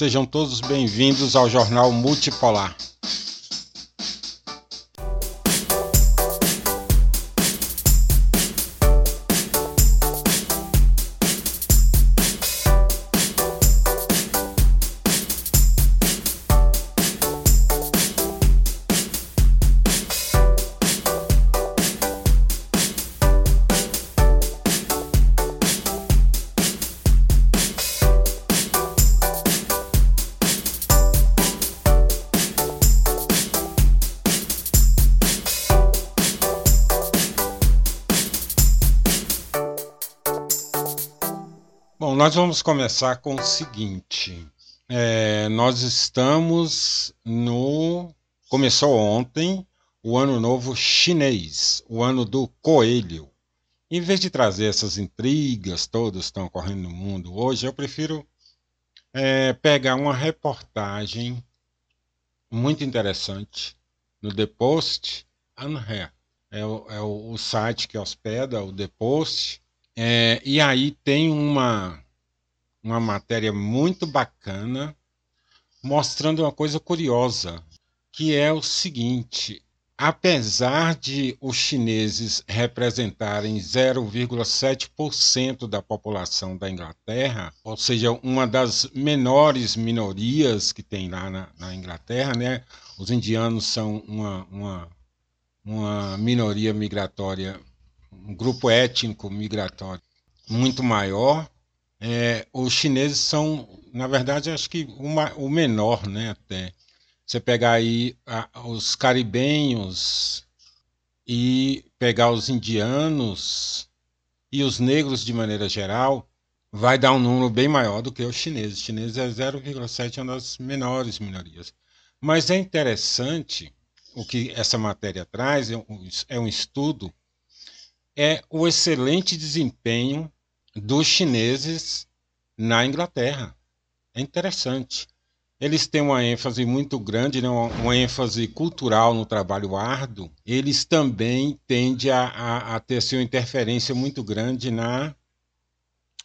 sejam todos bem-vindos ao Jornal Multipolar. Nós vamos começar com o seguinte. É, nós estamos no. Começou ontem o Ano Novo Chinês, o ano do coelho. Em vez de trazer essas intrigas todas que estão ocorrendo no mundo hoje, eu prefiro é, pegar uma reportagem muito interessante no The Post Anher. É, o, é o, o site que hospeda o The Post é, e aí tem uma, uma matéria muito bacana mostrando uma coisa curiosa, que é o seguinte: apesar de os chineses representarem 0,7% da população da Inglaterra, ou seja, uma das menores minorias que tem lá na, na Inglaterra, né? Os indianos são uma, uma, uma minoria migratória um grupo étnico migratório muito maior. É, os chineses são, na verdade, acho que uma, o menor, né? Até você pegar aí a, os caribenhos e pegar os indianos e os negros de maneira geral, vai dar um número bem maior do que os chineses. Os chineses é 0,7, é uma das menores minorias. Mas é interessante o que essa matéria traz, é um, é um estudo é o excelente desempenho dos chineses na Inglaterra. É interessante. Eles têm uma ênfase muito grande, né? uma, uma ênfase cultural no trabalho árduo. Eles também tendem a, a, a ter sua interferência muito grande na,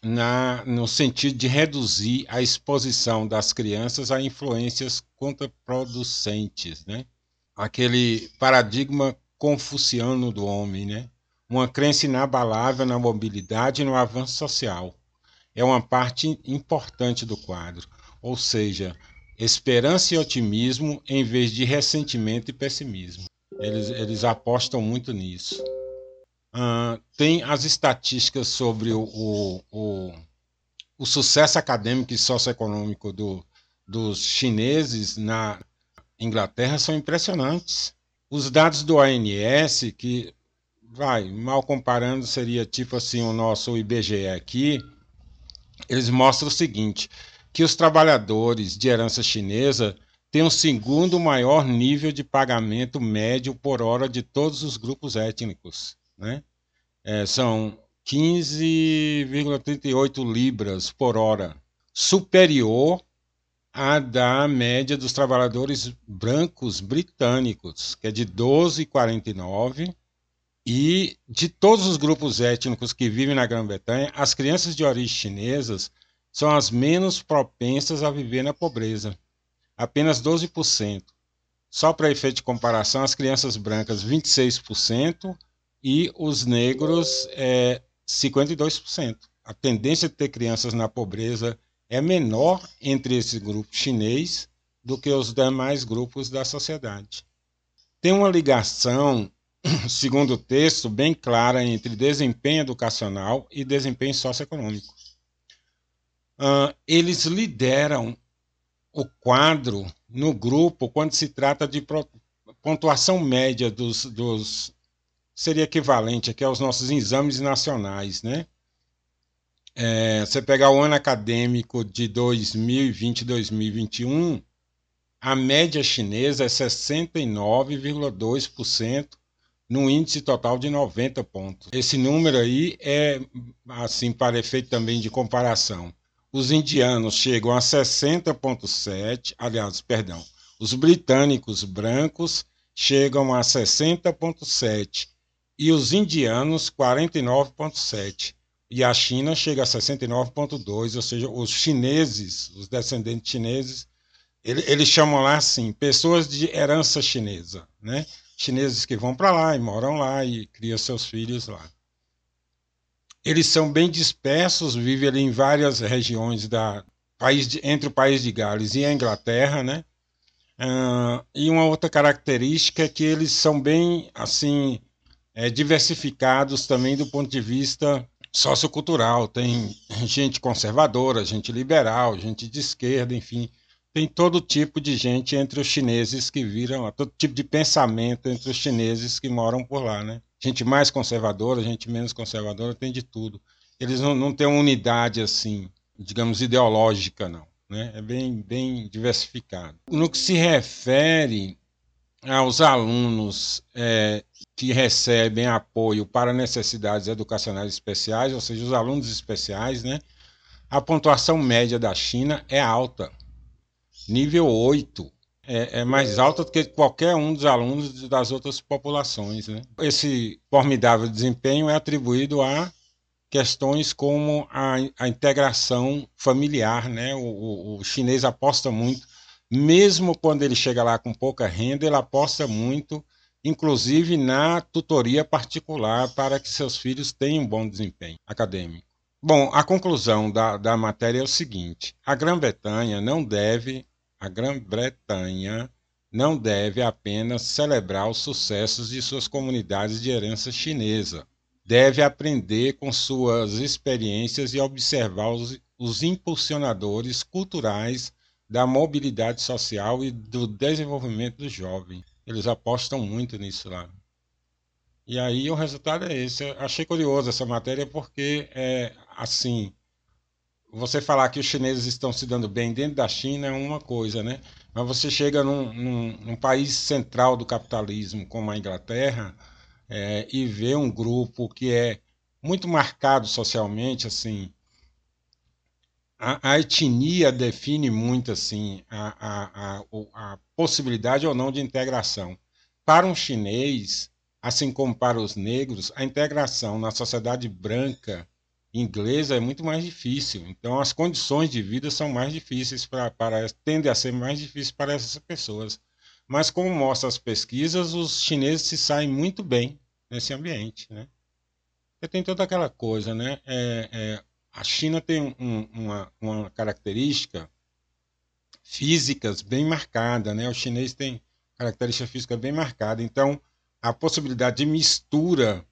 na, no sentido de reduzir a exposição das crianças a influências contraproducentes. Né? Aquele paradigma confuciano do homem, né? Uma crença inabalável na mobilidade e no avanço social. É uma parte importante do quadro, ou seja, esperança e otimismo em vez de ressentimento e pessimismo. Eles, eles apostam muito nisso. Tem as estatísticas sobre o, o, o, o sucesso acadêmico e socioeconômico do, dos chineses na Inglaterra são impressionantes. Os dados do ONS, que vai, mal comparando, seria tipo assim o nosso IBGE aqui. Eles mostram o seguinte: que os trabalhadores de herança chinesa têm o segundo maior nível de pagamento médio por hora de todos os grupos étnicos. Né? É, são 15,38 libras por hora, superior à da média dos trabalhadores brancos britânicos, que é de 12,49 e de todos os grupos étnicos que vivem na Grã-Bretanha, as crianças de origem chinesas são as menos propensas a viver na pobreza, apenas 12%. Só para efeito de comparação, as crianças brancas 26% e os negros é, 52%. A tendência de ter crianças na pobreza é menor entre esse grupo chinês do que os demais grupos da sociedade. Tem uma ligação segundo o texto, bem clara entre desempenho educacional e desempenho socioeconômico. Uh, eles lideram o quadro no grupo quando se trata de pontuação média dos, dos seria equivalente aqui aos nossos exames nacionais, né? É, você pegar o ano acadêmico de 2020-2021, a média chinesa é 69,2% num índice total de 90 pontos. Esse número aí é, assim, para efeito também de comparação. Os indianos chegam a 60,7, aliás, perdão, os britânicos brancos chegam a 60,7 e os indianos 49,7. e a China chega a 69,2, ou seja, os chineses, os descendentes chineses, eles chamam lá assim, pessoas de herança chinesa, né? Chineses que vão para lá e moram lá e criam seus filhos lá. Eles são bem dispersos, vivem ali em várias regiões da país de, entre o país de Gales e a Inglaterra, né? Uh, e uma outra característica é que eles são bem assim é, diversificados também do ponto de vista sociocultural. Tem gente conservadora, gente liberal, gente de esquerda, enfim. Tem todo tipo de gente entre os chineses que viram, todo tipo de pensamento entre os chineses que moram por lá, né? Gente mais conservadora, gente menos conservadora, tem de tudo. Eles não, não têm uma unidade assim, digamos, ideológica, não né? é bem, bem diversificado. No que se refere aos alunos é, que recebem apoio para necessidades educacionais especiais, ou seja, os alunos especiais, né? a pontuação média da China é alta, nível 8. É, é, mais alta do que qualquer um dos alunos das outras populações. Né? Esse formidável desempenho é atribuído a questões como a, a integração familiar, né? O, o, o, chinês aposta muito, mesmo quando ele chega lá com pouca renda, ele aposta muito, inclusive na tutoria particular para que seus filhos tenham um bom desempenho acadêmico. Bom, a conclusão da, da matéria é o seguinte: a Grã-Bretanha não deve, a Grã-Bretanha não deve apenas celebrar os sucessos de suas comunidades de herança chinesa deve aprender com suas experiências e observar os, os impulsionadores culturais da mobilidade social e do desenvolvimento do jovem. Eles apostam muito nisso lá. E aí o resultado é esse. Eu achei curioso essa matéria porque é assim. Você falar que os chineses estão se dando bem dentro da China é uma coisa, né? Mas você chega num, num, num país central do capitalismo, como a Inglaterra, é, e ver um grupo que é muito marcado socialmente, assim, a, a etnia define muito assim a, a, a, a possibilidade ou não de integração. Para um chinês, assim como para os negros, a integração na sociedade branca inglesa é muito mais difícil. Então, as condições de vida são mais difíceis para, para tendem a ser mais difíceis para essas pessoas. Mas, como mostram as pesquisas, os chineses se saem muito bem nesse ambiente. Né? Porque tem toda aquela coisa, né? É, é, a China tem um, uma, uma característica físicas bem marcada, né? O chinês tem característica física bem marcada. Então, a possibilidade de mistura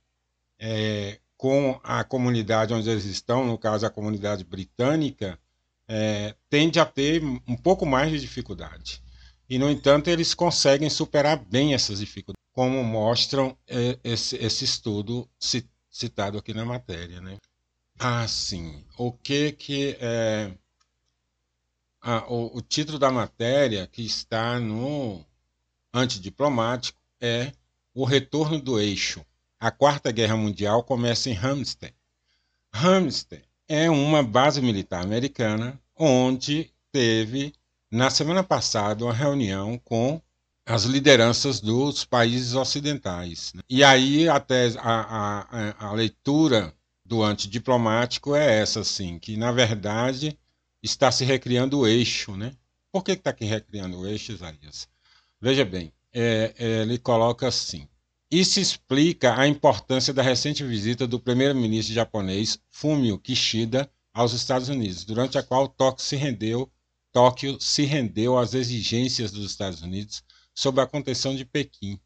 é, com a comunidade onde eles estão, no caso a comunidade britânica, é, tende a ter um pouco mais de dificuldade. E, no entanto, eles conseguem superar bem essas dificuldades, como mostram é, esse, esse estudo citado aqui na matéria. Né? Ah, sim. O que que é... Ah, o, o título da matéria que está no antidiplomático é O Retorno do Eixo. A Quarta Guerra Mundial começa em Hampstead. Hampstead é uma base militar americana onde teve na semana passada uma reunião com as lideranças dos países ocidentais. Né? E aí até a, a, a leitura do antidiplomático é essa, assim, que na verdade está se recriando o eixo. Né? Por que está recriando o eixo, Isaías? Veja bem, é, é, ele coloca assim. Isso explica a importância da recente visita do primeiro-ministro japonês Fumio Kishida aos Estados Unidos, durante a qual Tóquio se rendeu Tóquio se rendeu às exigências dos Estados Unidos sob a contenção de Pequim,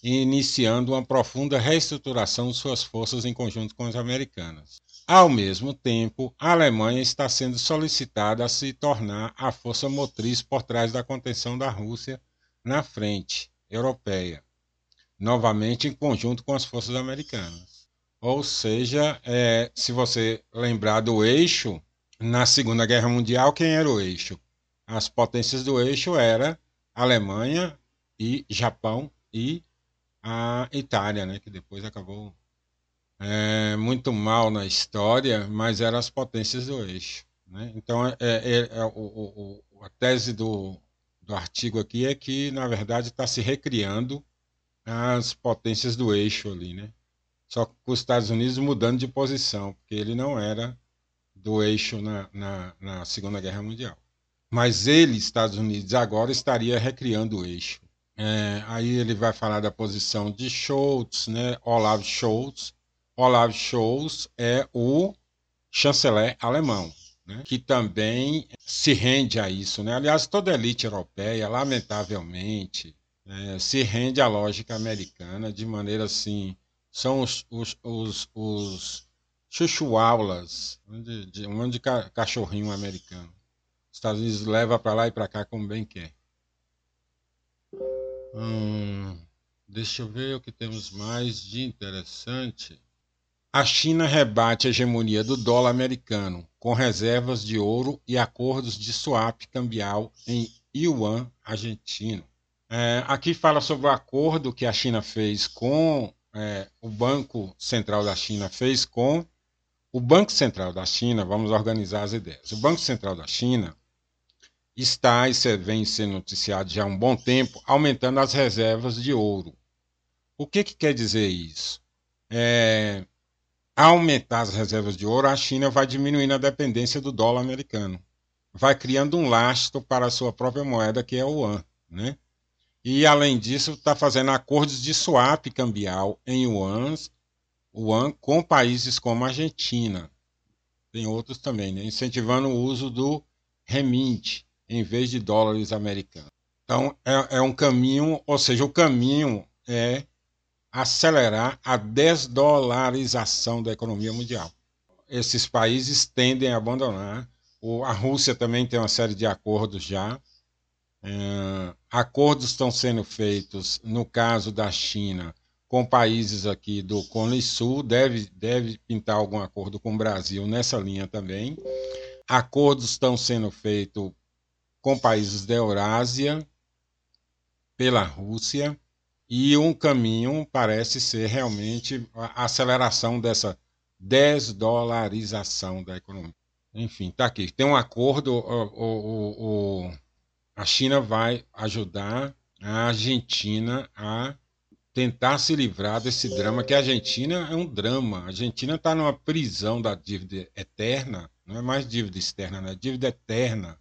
iniciando uma profunda reestruturação de suas forças em conjunto com as americanas. Ao mesmo tempo, a Alemanha está sendo solicitada a se tornar a força motriz por trás da contenção da Rússia na frente europeia, novamente em conjunto com as forças americanas. Ou seja, é, se você lembrar do eixo, na Segunda Guerra Mundial, quem era o eixo? as potências do eixo era Alemanha e Japão e a Itália, né, que depois acabou é, muito mal na história, mas eram as potências do eixo. Né? Então, é, é, é o, o, a tese do, do artigo aqui é que, na verdade, está se recriando as potências do eixo ali, né? Só que os Estados Unidos mudando de posição, porque ele não era do eixo na, na, na Segunda Guerra Mundial. Mas ele, Estados Unidos, agora estaria recriando o eixo. É, aí ele vai falar da posição de Scholz, né? Olaf Scholz. Olaf Scholz é o chanceler alemão né, que também se rende a isso. Né? Aliás, toda elite europeia, lamentavelmente, é, se rende à lógica americana de maneira assim. São os, os, os, os de, um monte de cachorrinho americano. Os Estados Unidos leva para lá e para cá como bem quer. Hum, deixa eu ver o que temos mais de interessante. A China rebate a hegemonia do dólar americano, com reservas de ouro e acordos de swap cambial em yuan argentino. É, aqui fala sobre o acordo que a China fez com é, o Banco Central da China fez com o Banco Central da China. Vamos organizar as ideias. O Banco Central da China está, e vem sendo noticiado já há um bom tempo, aumentando as reservas de ouro. O que, que quer dizer isso? É, aumentar as reservas de ouro, a China vai diminuindo a dependência do dólar americano. Vai criando um lastro para a sua própria moeda, que é o yuan. Né? E, além disso, está fazendo acordos de swap cambial em yuans, yuan com países como a Argentina. Tem outros também, né? incentivando o uso do remint em vez de dólares americanos. Então, é, é um caminho, ou seja, o caminho é acelerar a desdolarização da economia mundial. Esses países tendem a abandonar. a Rússia também tem uma série de acordos já. É, acordos estão sendo feitos, no caso da China, com países aqui do Cone Sul, deve, deve pintar algum acordo com o Brasil nessa linha também. Acordos estão sendo feitos com países da Eurásia, pela Rússia, e um caminho parece ser realmente a aceleração dessa desdolarização da economia. Enfim, está aqui. Tem um acordo, o, o, o, a China vai ajudar a Argentina a tentar se livrar desse drama, que a Argentina é um drama. A Argentina está numa prisão da dívida eterna, não é mais dívida externa, né? dívida eterna,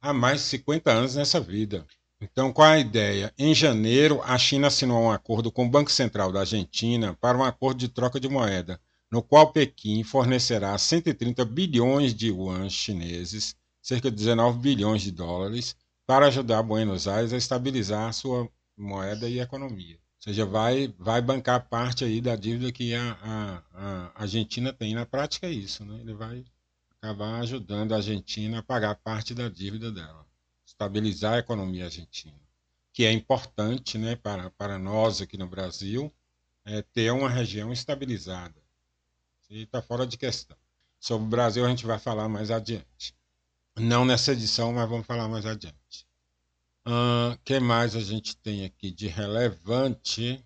há mais de 50 anos nessa vida. Então, qual a ideia? Em janeiro, a China assinou um acordo com o Banco Central da Argentina para um acordo de troca de moeda, no qual Pequim fornecerá 130 bilhões de yuans chineses, cerca de 19 bilhões de dólares, para ajudar Buenos Aires a estabilizar a sua moeda e economia. Ou seja, vai, vai bancar parte aí da dívida que a, a, a Argentina tem. Na prática é isso, né? Ele vai acabar ajudando a Argentina a pagar parte da dívida dela estabilizar a economia argentina, que é importante né, para, para nós aqui no Brasil é, ter uma região estabilizada. Está fora de questão. Sobre o Brasil a gente vai falar mais adiante. Não nessa edição, mas vamos falar mais adiante. O que mais a gente tem aqui de relevante?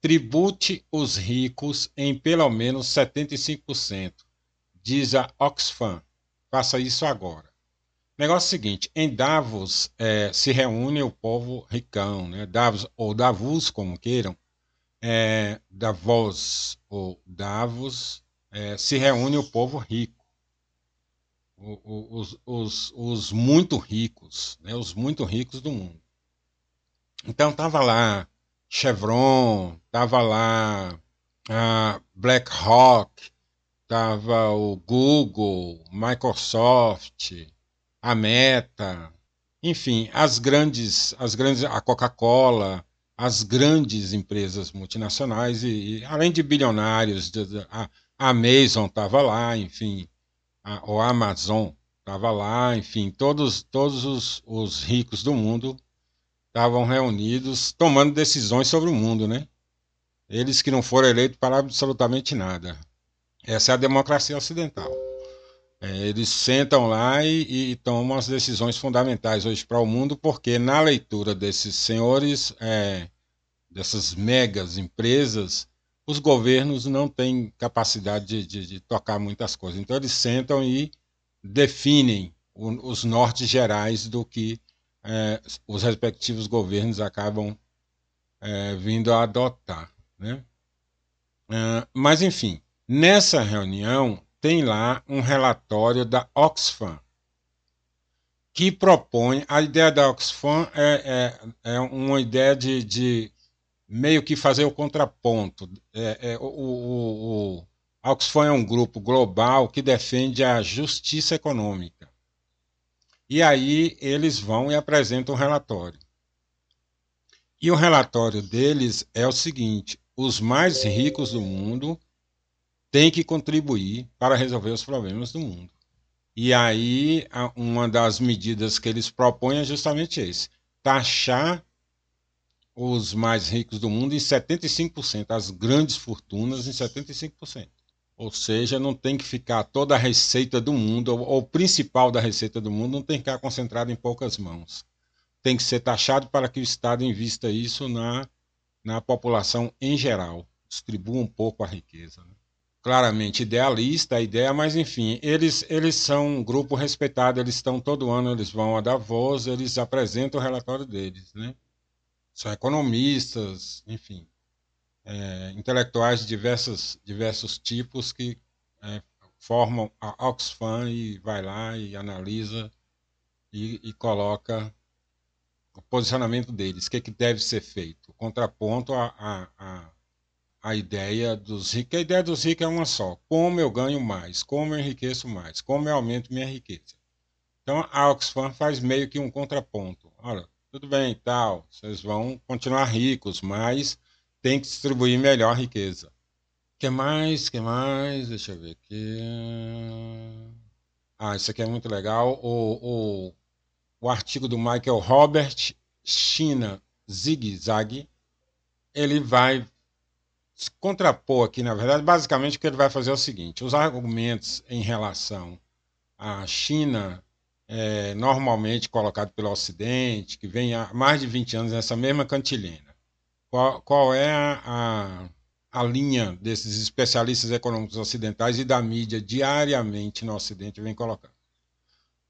Tribute os ricos em pelo menos 75%, diz a Oxfam. Faça isso agora. Negócio é seguinte, em Davos é, se reúne o povo ricão, né? Davos, ou Davos, como queiram, é, Davos ou Davos, é, se reúne o povo rico, o, o, os, os, os, muito ricos, né? os muito ricos do mundo. Então tava lá Chevron, tava lá a BlackRock, tava o Google, Microsoft, a Meta, enfim, as grandes, as grandes, a Coca-Cola, as grandes empresas multinacionais e, e além de bilionários, a, a Amazon estava lá, enfim, a, Amazon estava lá, enfim, todos, todos os, os ricos do mundo estavam reunidos tomando decisões sobre o mundo, né? Eles que não foram eleitos para absolutamente nada. Essa é a democracia ocidental. É, eles sentam lá e, e, tomam as decisões fundamentais hoje para o mundo, porque na leitura desses senhores, é, dessas megas empresas, os governos não têm capacidade de, de, de, tocar muitas coisas. Então eles sentam e definem o, os nortes gerais do que é, os respectivos governos acabam é, vindo a adotar. Né? Uh, mas, enfim, nessa reunião tem lá um relatório da Oxfam, que propõe. A ideia da Oxfam é, é, é uma ideia de, de, meio que fazer o contraponto. É, é o, o, o, a Oxfam é um grupo global que defende a justiça econômica. E aí eles vão e apresentam um relatório. E o relatório deles é o seguinte: os mais ricos do mundo têm que contribuir para resolver os problemas do mundo. E aí, uma das medidas que eles propõem é justamente esse: taxar os mais ricos do mundo em 75%, as grandes fortunas em 75%. Ou seja, não tem que ficar toda a receita do mundo, ou o principal da receita do mundo, não tem que ficar concentrado em poucas mãos. Tem que ser taxado para que o Estado invista isso na, na população em geral, distribua um pouco a riqueza. Né? Claramente idealista a ideia, mas enfim, eles, eles são um grupo respeitado, eles estão todo ano, eles vão a Davos, eles apresentam o relatório deles, né? São economistas, enfim, é, intelectuais de diversos, diversos tipos que é, formam a Oxfam e vai lá e analisa e, e coloca o posicionamento deles, o que, que deve ser feito, contraponto a, a, a a ideia dos ricos. A ideia dos ricos é uma só: como eu ganho mais, como eu enriqueço mais, como eu aumento minha riqueza. Então a Oxfam faz meio que um contraponto. Olha, tudo bem, tal, vocês vão continuar ricos, mas tem que distribuir melhor a riqueza. que mais? que mais? Deixa eu ver aqui. Ah, isso aqui é muito legal. O, o, o artigo do Michael Robert, China Zig-Zag, ele vai contrapor aqui, na verdade, basicamente o que ele vai fazer é o seguinte: os argumentos em relação à China, é, normalmente colocado pelo Ocidente, que vem há mais de 20 anos nessa mesma cantilena. Qual, qual é a, a, a linha desses especialistas econômicos ocidentais e da mídia diariamente no Ocidente vem colocando?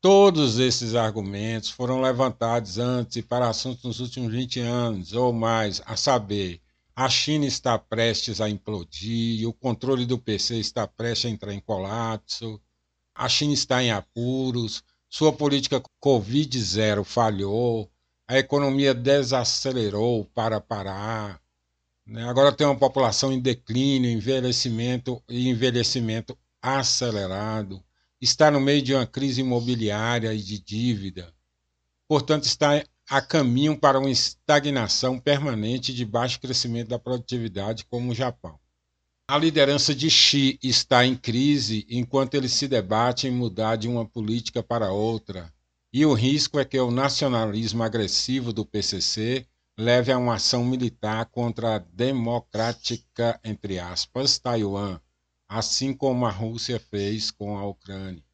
Todos esses argumentos foram levantados antes e para assuntos nos últimos 20 anos ou mais, a saber, a China está prestes a implodir, o controle do PC está prestes a entrar em colapso, a China está em apuros, sua política Covid-0 falhou, a economia desacelerou para parar, né? agora tem uma população em declínio, envelhecimento e envelhecimento acelerado, está no meio de uma crise imobiliária e de dívida, portanto está a caminho para uma estagnação permanente de baixo crescimento da produtividade, como o Japão. A liderança de Xi está em crise enquanto ele se debate em mudar de uma política para outra, e o risco é que o nacionalismo agressivo do PCC leve a uma ação militar contra a democrática, entre aspas, Taiwan, assim como a Rússia fez com a Ucrânia.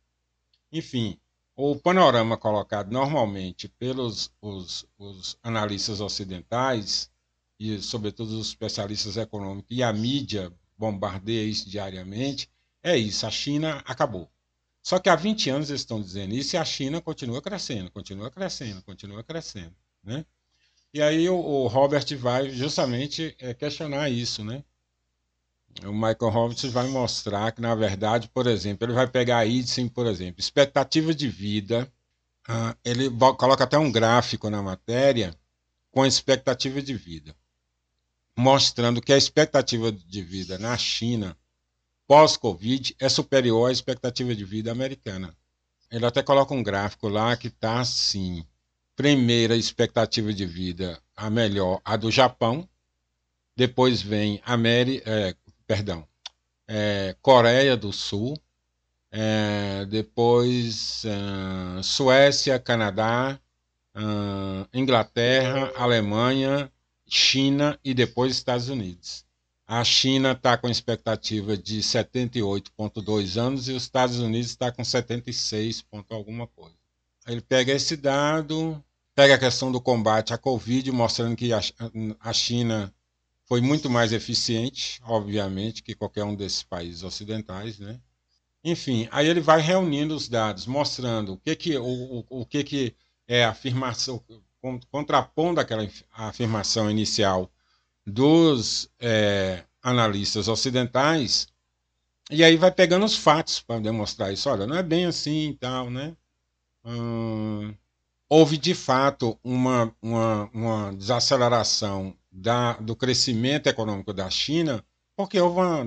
Enfim, o panorama colocado normalmente pelos os, os analistas ocidentais, e sobretudo os especialistas econômicos, e a mídia bombardeia isso diariamente, é isso, a China acabou. Só que há 20 anos eles estão dizendo isso e a China continua crescendo, continua crescendo, continua crescendo. Né? E aí o, o Robert vai justamente é, questionar isso, né? O Michael Roberts vai mostrar que, na verdade, por exemplo, ele vai pegar a Idsen, por exemplo, expectativa de vida, uh, ele coloca até um gráfico na matéria com a expectativa de vida, mostrando que a expectativa de vida na China pós-Covid é superior à expectativa de vida americana. Ele até coloca um gráfico lá que está assim: primeira expectativa de vida, a melhor, a do Japão, depois vem América, é, perdão, é, Coreia do Sul, é, depois uh, Suécia, Canadá, uh, Inglaterra, Alemanha, China e depois Estados Unidos. A China está com expectativa de 78,2 anos e os Estados Unidos está com 76 ponto alguma coisa. Ele pega esse dado, pega a questão do combate à Covid, mostrando que a China foi muito mais eficiente, obviamente, que qualquer um desses países ocidentais, né? Enfim, aí ele vai reunindo os dados, mostrando o que que o, o, que que é a afirmação, contrapondo aquela afirmação inicial dos é, analistas ocidentais, e aí vai pegando os fatos para demonstrar isso. Olha, não é bem assim e tal, né? Hum, houve de fato uma, uma, uma desaceleração da, do crescimento econômico da China, porque houve uma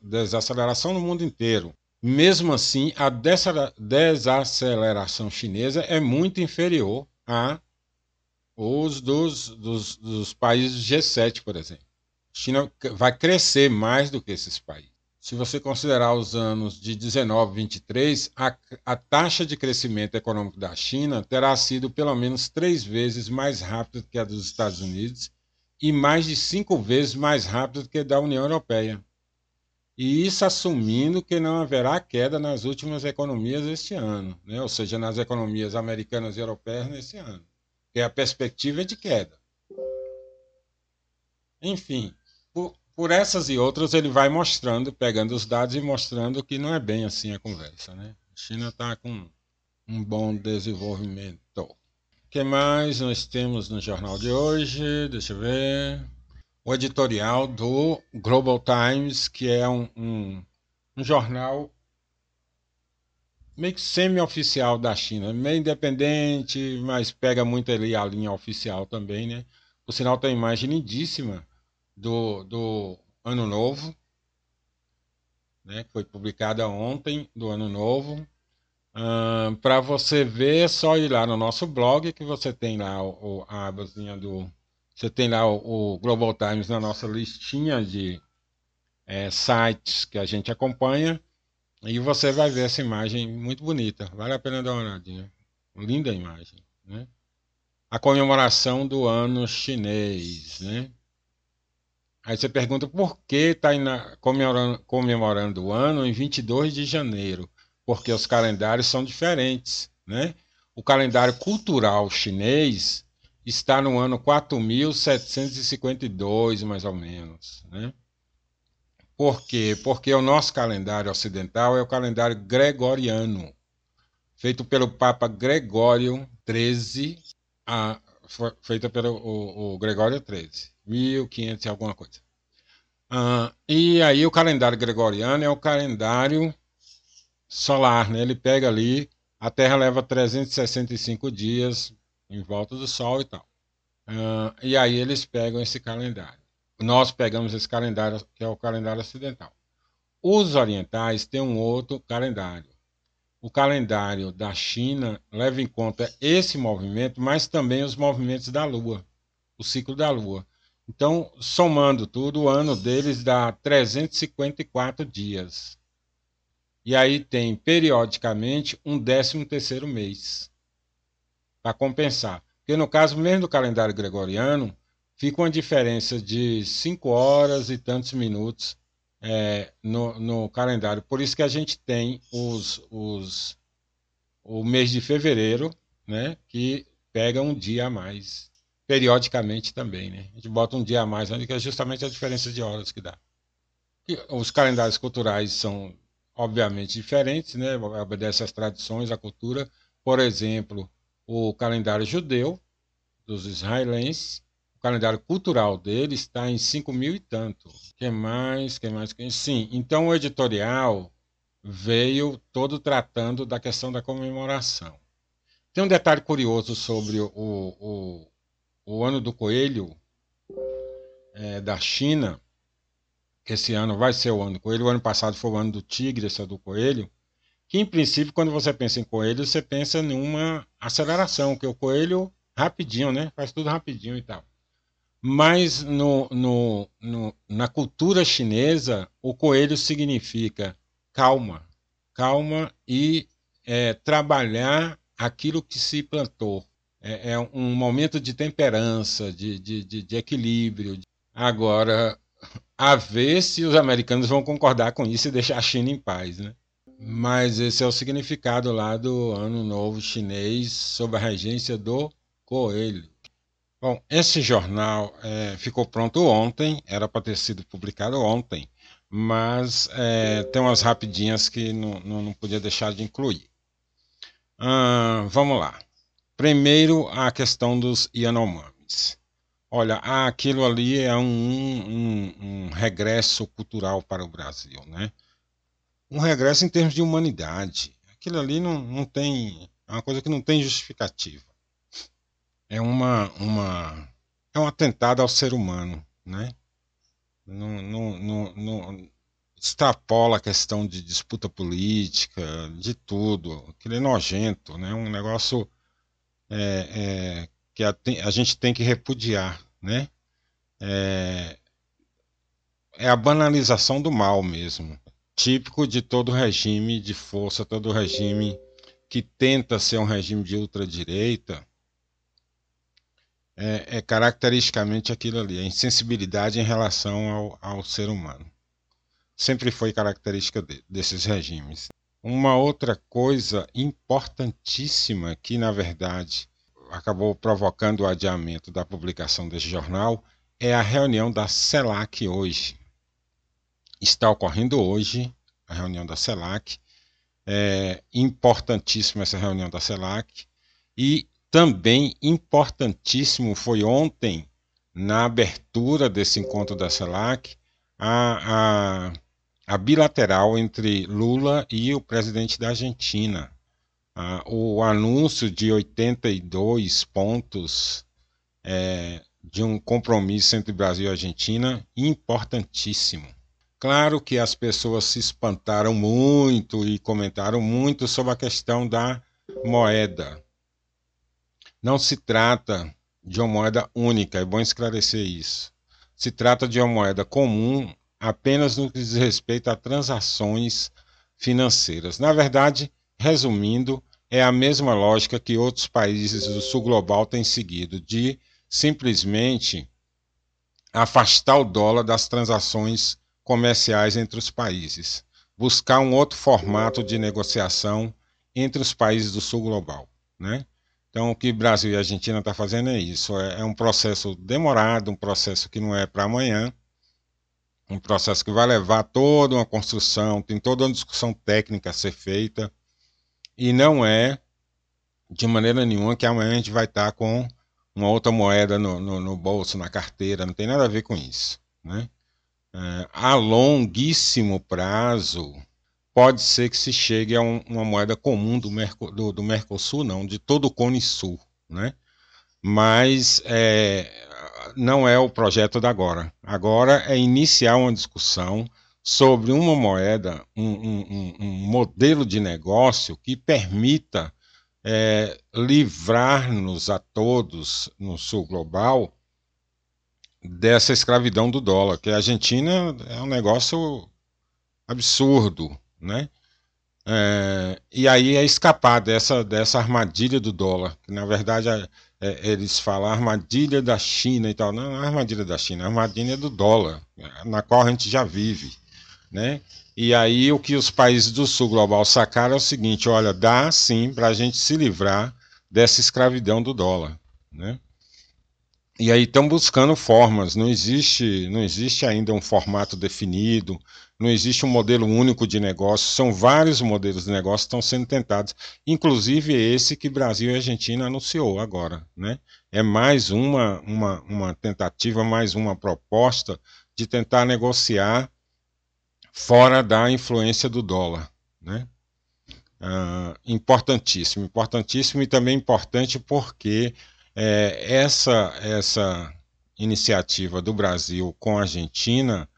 desaceleração no mundo inteiro. Mesmo assim, a desaceleração chinesa é muito inferior a os dos, dos, dos países G7, por exemplo. A China vai crescer mais do que esses países. Se você considerar os anos de 19 23, a, a taxa de crescimento econômico da China terá sido pelo menos três vezes mais rápida que a dos Estados Unidos e mais de cinco vezes mais rápida que da União Europeia. E isso assumindo que não haverá queda nas últimas economias este ano, né? ou seja, nas economias americanas e europeias nesse ano. Porque a perspectiva é de queda. Enfim, por, por, essas e outras ele vai mostrando, pegando os dados e mostrando que não é bem assim a conversa. Né? A China está com um bom desenvolvimento. Que mais nós temos no jornal de hoje? Deixa eu ver o editorial do Global Times, que é um, um, um jornal meio que semi-oficial da China, meio independente, mas pega muito ali a linha oficial também, né? O sinal tem imagem lindíssima do, do Ano Novo, né? Foi publicada ontem do Ano Novo. Uh, Para você ver, é só ir lá no nosso blog que você tem lá o, a abazinha do você tem lá o, o Global Times na nossa listinha de é, sites que a gente acompanha. E você vai ver essa imagem muito bonita. Vale a pena dar uma olhadinha. Linda imagem. Né? A comemoração do ano chinês. Né? Aí você pergunta por que está comemorando, comemorando o ano em 22 de janeiro. Porque os calendários são diferentes. Né? O calendário cultural chinês está no ano 4752, mais ou menos. Né? Por quê? Porque o nosso calendário ocidental é o calendário gregoriano, feito pelo Papa Gregório XIII, a, feito pelo o, o Gregório XIII, 1500 e alguma coisa. Ah, e aí o calendário gregoriano é o calendário solar, né? Ele pega ali, a Terra leva 365 dias em volta do Sol e tal. Uh, e aí eles pegam esse calendário. Nós pegamos esse calendário, que é o calendário ocidental. Os orientais têm um outro calendário. O calendário da China leva em conta esse movimento, mas também os movimentos da Lua, o ciclo da Lua. Então, somando tudo, o ano deles dá 354 dias. E aí tem periodicamente um décimo terceiro mês para compensar. Porque no caso mesmo do calendário gregoriano, fica uma diferença de 5 horas e tantos minutos é, no, no, calendário. Por isso que a gente tem os, os, o mês de fevereiro, né, que pega um dia a mais, periodicamente também. Né? A gente bota um dia a mais, que é justamente a diferença de horas que dá. Os calendários culturais são, obviamente, diferentes, né? obedecem às tradições, à cultura. Por exemplo, o calendário judeu dos israelenses, o calendário cultural dele está em 5 mil e tanto. que mais? que mais? Sim, então o editorial veio todo tratando da questão da comemoração. Tem um detalhe curioso sobre o, o, o ano do coelho é, da China, esse ano vai ser o ano do coelho. O ano passado foi o ano do tigre, esse é do coelho que em princípio, quando você pensa em coelho, você pensa numa aceleração, que o coelho rapidinho, né? Faz tudo rapidinho e tal. Mas no, no, no, na cultura chinesa, o coelho significa calma, calma e é, trabalhar aquilo que se plantou. É, é, um momento de temperança, de, de, de, de equilíbrio. Agora, a ver se os americanos vão concordar com isso e deixar a China em paz, né? Mas esse é o significado lá do Ano Novo Chinês sob a regência do Coelho. Bom, esse jornal é, ficou pronto ontem, era para ter sido publicado ontem, mas é, tem umas rapidinhas que não, não, não podia deixar de incluir. Ah, vamos lá. Primeiro, a questão dos Yanomamis. Olha, aquilo ali é um, um, um, regresso cultural para o Brasil, né? Um regresso em termos de humanidade. Aquilo ali não, não tem. É uma coisa que não tem justificativa. É uma, uma é um atentado ao ser humano, né? Não, não, não, não extrapola a questão de disputa política, de tudo. Aquilo é nojento, né? Um negócio é, é, que a, a, gente tem que repudiar, né? É, é a banalização do mal mesmo, típico de todo regime de força, todo regime que tenta ser um regime de ultradireita, é, é caracteristicamente aquilo ali, a insensibilidade em relação ao, ao ser humano. Sempre foi característica de, desses regimes. Uma outra coisa importantíssima que, na verdade, acabou provocando o adiamento da publicação desse jornal é a reunião da CELAC hoje. Está ocorrendo hoje a reunião da CELAC. É importantíssima essa reunião da CELAC. E também importantíssimo foi ontem, na abertura desse encontro da CELAC, a, a, a bilateral entre Lula e o presidente da Argentina. O anúncio de 82 pontos é, de um compromisso entre Brasil e Argentina importantíssimo. Claro que as pessoas se espantaram muito e comentaram muito sobre a questão da moeda. Não se trata de uma moeda única, é bom esclarecer isso. Se trata de uma moeda comum apenas no que diz respeito a transações financeiras. Na verdade, resumindo, é a mesma lógica que outros países do sul global têm seguido, de simplesmente afastar o dólar das transações comerciais entre os países, buscar um outro formato de negociação entre os países do sul global. Né? Então, o que Brasil e Argentina estão tá fazendo é isso. É, é um processo demorado, um processo que não é para amanhã, um processo que vai levar toda uma construção, tem toda uma discussão técnica a ser feita, e não é de maneira nenhuma que amanhã a gente vai estar tá com uma outra moeda no, no, no, bolso, na carteira, não tem nada a ver com isso. Né? É, a longuíssimo prazo, pode ser que se chegue a um, uma moeda comum do, Merco, do, do, Mercosul, não, de todo o Cone Sul, né? Mas é, não é o projeto da agora. Agora é iniciar uma discussão sobre uma moeda, um, um, um modelo de negócio que permita é, livrar-nos a todos no sul global dessa escravidão do dólar, que a Argentina é um negócio absurdo, né? É, e aí é escapar dessa, dessa armadilha do dólar, que na verdade é, é, eles falam armadilha da China e tal. Não, não é armadilha da China, é armadilha do dólar, na qual a gente já vive. Né? E aí o que os países do sul global sacaram é o seguinte: olha, dá sim para a gente se livrar dessa escravidão do dólar. Né? E aí estão buscando formas, não existe, não existe ainda um formato definido, não existe um modelo único de negócio, são vários modelos de negócio que estão sendo tentados, inclusive esse que Brasil e Argentina anunciou agora. Né? É mais uma, uma, uma tentativa, mais uma proposta de tentar negociar fora da influência do dólar. Né? Uh, importantíssimo, importantíssimo e também importante porque é, essa, essa iniciativa do Brasil com a Argentina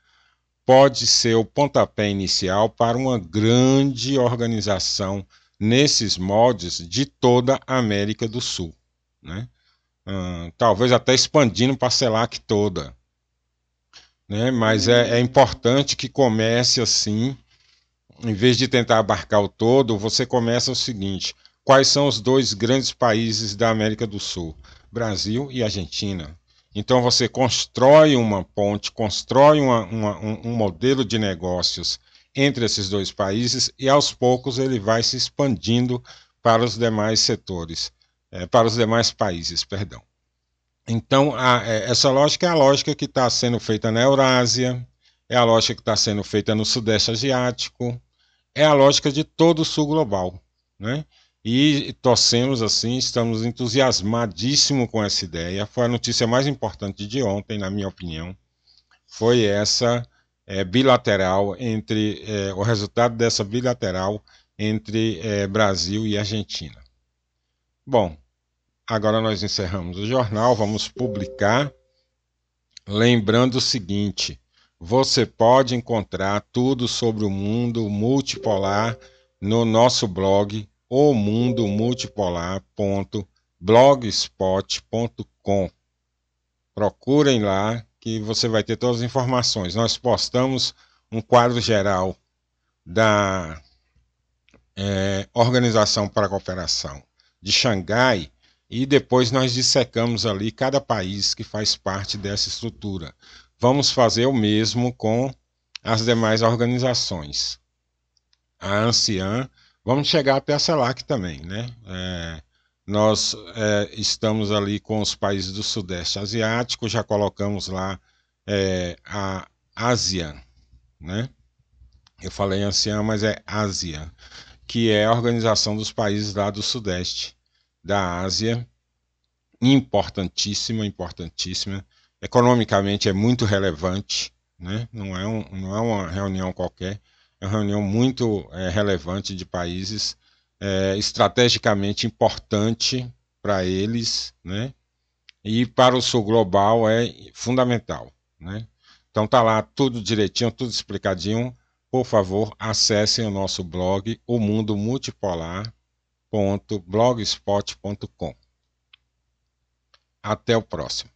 pode ser o pontapé inicial para uma grande organização nesses moldes de toda a América do Sul. Né? Hum, talvez até expandindo para a CELAC toda. Né? Mas é, é importante que comece assim, em vez de tentar abarcar o todo, você começa o seguinte: quais são os dois grandes países da América do Sul? Brasil e Argentina. Então você constrói uma ponte, constrói uma, uma, um, um modelo de negócios entre esses dois países e aos poucos ele vai se expandindo para os demais setores, é, para os demais países, perdão. Então, a, é, essa lógica é a lógica que está sendo feita na Eurásia, é a lógica que está sendo feita no Sudeste Asiático, é a lógica de todo o Sul global. Né? e torcemos assim, estamos entusiasmadíssimos com essa ideia. Foi a notícia mais importante de ontem, na minha opinião, foi essa é, bilateral entre é, o resultado dessa bilateral entre é, Brasil e Argentina. Bom, agora nós encerramos o jornal, vamos publicar. Lembrando o seguinte: você pode encontrar tudo sobre o mundo multipolar no nosso blog o mundo multipolar.blogspot.com. Procurem lá que você vai ter todas as informações. Nós postamos um quadro geral da é, Organização para a Cooperação de Xangai e depois nós dissecamos ali cada país que faz parte dessa estrutura. Vamos fazer o mesmo com as demais organizações. A ANSIAN Vamos chegar até a CELAC também, né? É, nós é, estamos ali com os países do Sudeste Asiático, já colocamos lá é, a ASEAN, né? Eu falei ASEAN, mas é ASEAN, que é a organização dos países lá do Sudeste da Ásia, importantíssima, importantíssima. Economicamente é muito relevante, né? não, é um, não é uma reunião qualquer é uma reunião muito é, relevante de países, é, estrategicamente importante para eles, né? E para o sul global é fundamental, né? Então tá lá tudo direitinho, tudo explicadinho. Por favor, acessem o nosso blog, o mundo multipolar.blogspot.com. Até o próximo.